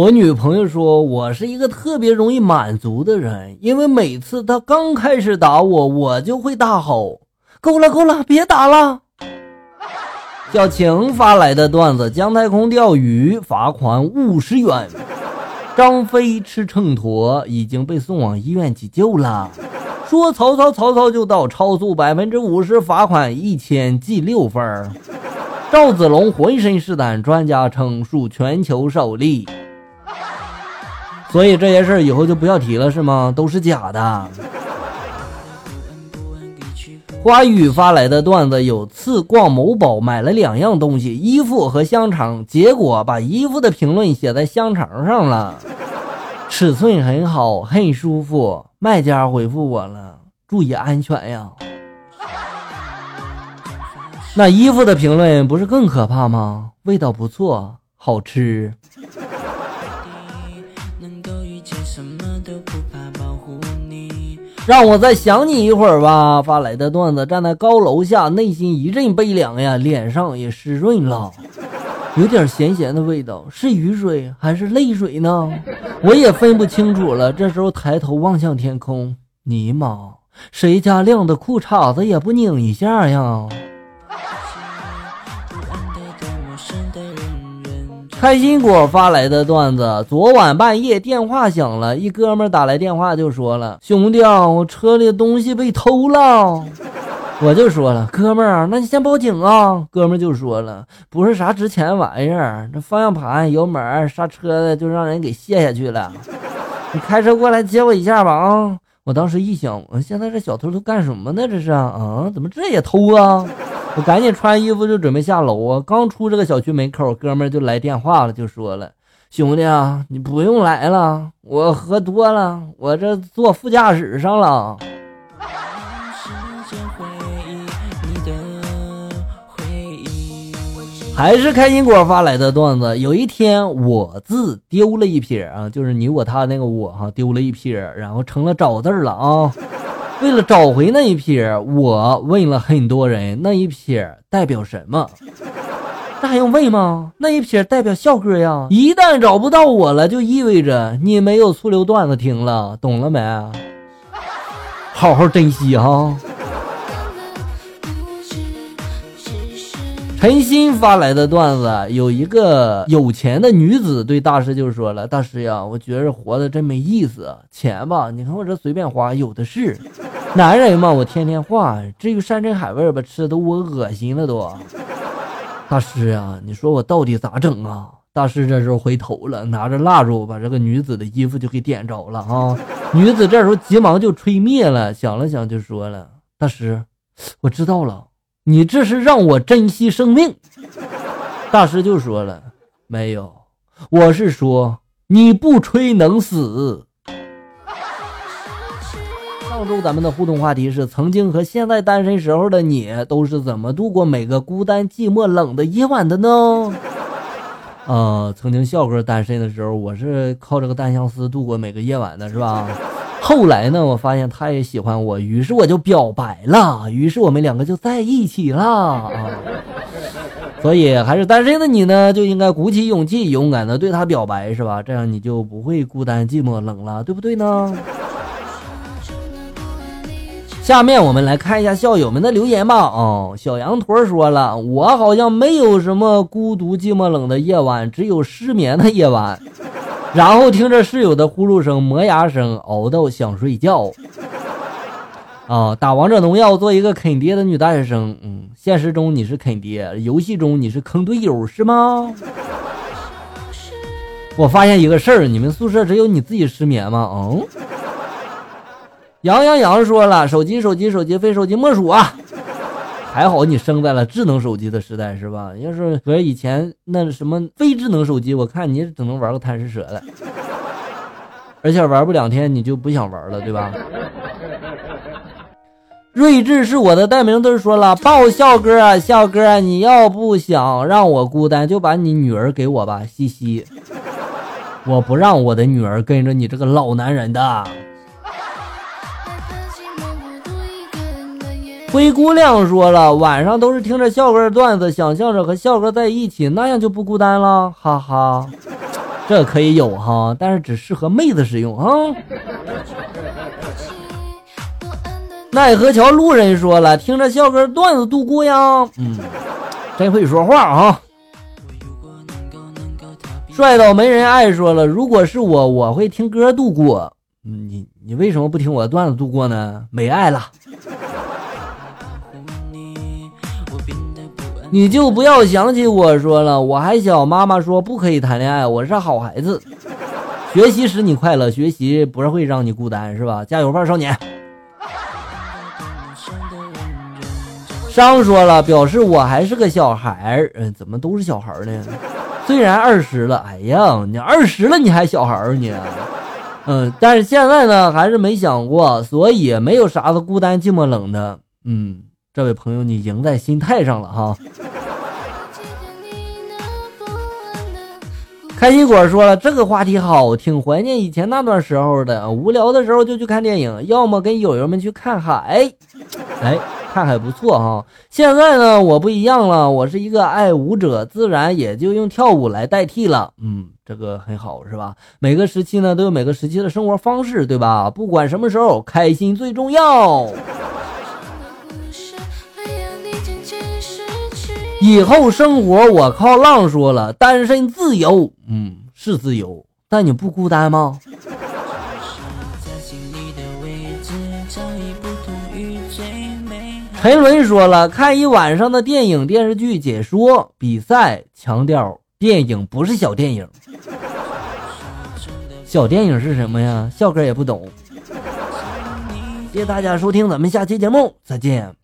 我女朋友说我是一个特别容易满足的人，因为每次她刚开始打我，我就会大吼：“够了，够了，别打了。”小晴发来的段子：姜太空钓鱼罚款五十元，张飞吃秤砣已经被送往医院急救了。说曹操，曹操就到，超速百分之五十，罚款一千，记六分。赵子龙浑身是胆，专家称属全球首例。所以这些事儿以后就不要提了，是吗？都是假的。花语发来的段子：有次逛某宝买了两样东西，衣服和香肠，结果把衣服的评论写在香肠上了，尺寸很好，很舒服。卖家回复我了：注意安全呀。那衣服的评论不是更可怕吗？味道不错，好吃。让我再想你一会儿吧。发来的段子，站在高楼下，内心一阵悲凉呀，脸上也湿润了，有点咸咸的味道，是雨水还是泪水呢？我也分不清楚了。这时候抬头望向天空，尼玛，谁家晾的裤衩子也不拧一下呀？开心果发来的段子：昨晚半夜电话响了，一哥们打来电话就说了：“兄弟啊，我车里的东西被偷了。”我就说了：“哥们儿，那你先报警啊。”哥们儿就说了：“不是啥值钱玩意儿，这方向盘、油门、刹车的就让人给卸下去了。你开车过来接我一下吧啊！”我当时一想，现在这小偷都干什么呢？这是啊，怎么这也偷啊？我赶紧穿衣服就准备下楼啊！刚出这个小区门口，哥们就来电话了，就说了：“兄弟啊，你不用来了，我喝多了，我这坐副驾驶上了。”还是开心果发来的段子。有一天，我字丢了一撇啊，就是你我他那个我哈，丢了一撇，然后成了找字了啊。为了找回那一撇，我问了很多人，那一撇代表什么？那还用问吗？那一撇代表笑哥呀！一旦找不到我了，就意味着你没有醋溜段子听了，懂了没？好好珍惜哈。陈鑫发来的段子，有一个有钱的女子对大师就说了：“大师呀，我觉着活的真没意思，钱吧，你看我这随便花有的是。男人嘛，我天天花，至于山珍海味吧，吃的我恶心了都。大师啊，你说我到底咋整啊？”大师这时候回头了，拿着蜡烛把这个女子的衣服就给点着了啊！女子这时候急忙就吹灭了，想了想就说了：“大师，我知道了。”你这是让我珍惜生命，大师就说了，没有，我是说你不吹能死。上周咱们的互动话题是：曾经和现在单身时候的你，都是怎么度过每个孤单、寂寞、冷的夜晚的呢？呃，曾经笑哥单身的时候，我是靠这个单相思度过每个夜晚的，是吧？后来呢，我发现他也喜欢我，于是我就表白了，于是我们两个就在一起了啊。所以还是单身的你呢，就应该鼓起勇气，勇敢的对他表白，是吧？这样你就不会孤单寂寞冷了，对不对呢？下面我们来看一下校友们的留言吧。哦，小羊驼说了，我好像没有什么孤独寂寞冷的夜晚，只有失眠的夜晚。然后听着室友的呼噜声、磨牙声，熬到想睡觉。啊，打王者荣耀做一个啃爹的女大学生。嗯，现实中你是啃爹，游戏中你是坑队友是吗？我发现一个事儿，你们宿舍只有你自己失眠吗？嗯。杨洋洋说了，手机手机手机非手机莫属啊。还好你生在了智能手机的时代，是吧？要是搁以前那什么非智能手机，我看你只能玩个贪吃蛇了，而且玩不两天你就不想玩了，对吧？睿智是我的代名词，说了，爆笑哥啊，笑哥，你要不想让我孤单，就把你女儿给我吧，嘻嘻。我不让我的女儿跟着你这个老男人的。灰姑娘说了，晚上都是听着笑哥段子，想象着和笑哥在一起，那样就不孤单了，哈哈。这可以有哈，但是只适合妹子使用啊。奈何桥路人说了，听着笑哥段子度过呀，嗯，真会说话啊。帅到没人爱说了，如果是我，我会听歌度过。你你为什么不听我的段子度过呢？没爱了。你就不要想起我说了，我还小，妈妈说不可以谈恋爱，我是好孩子。学习使你快乐，学习不是会让你孤单，是吧？加油吧，少年。商说了，表示我还是个小孩儿。嗯，怎么都是小孩呢？虽然二十了，哎呀，你二十了你还小孩儿你？嗯，但是现在呢，还是没想过，所以没有啥子孤单寂寞冷的。嗯。这位朋友，你赢在心态上了哈。开心果说了，这个话题好，挺怀念以前那段时候的。无聊的时候就去看电影，要么跟友友们去看海。哎，看海不错哈。现在呢，我不一样了，我是一个爱舞者，自然也就用跳舞来代替了。嗯，这个很好，是吧？每个时期呢，都有每个时期的生活方式，对吧？不管什么时候，开心最重要。以后生活我靠浪说了，单身自由，嗯，是自由，但你不孤单吗？陈伦说了，看一晚上的电影电视剧解说比赛，强调电影不是小电影。小电影是什么呀？笑哥也不懂。谢谢大家收听，咱们下期节目再见。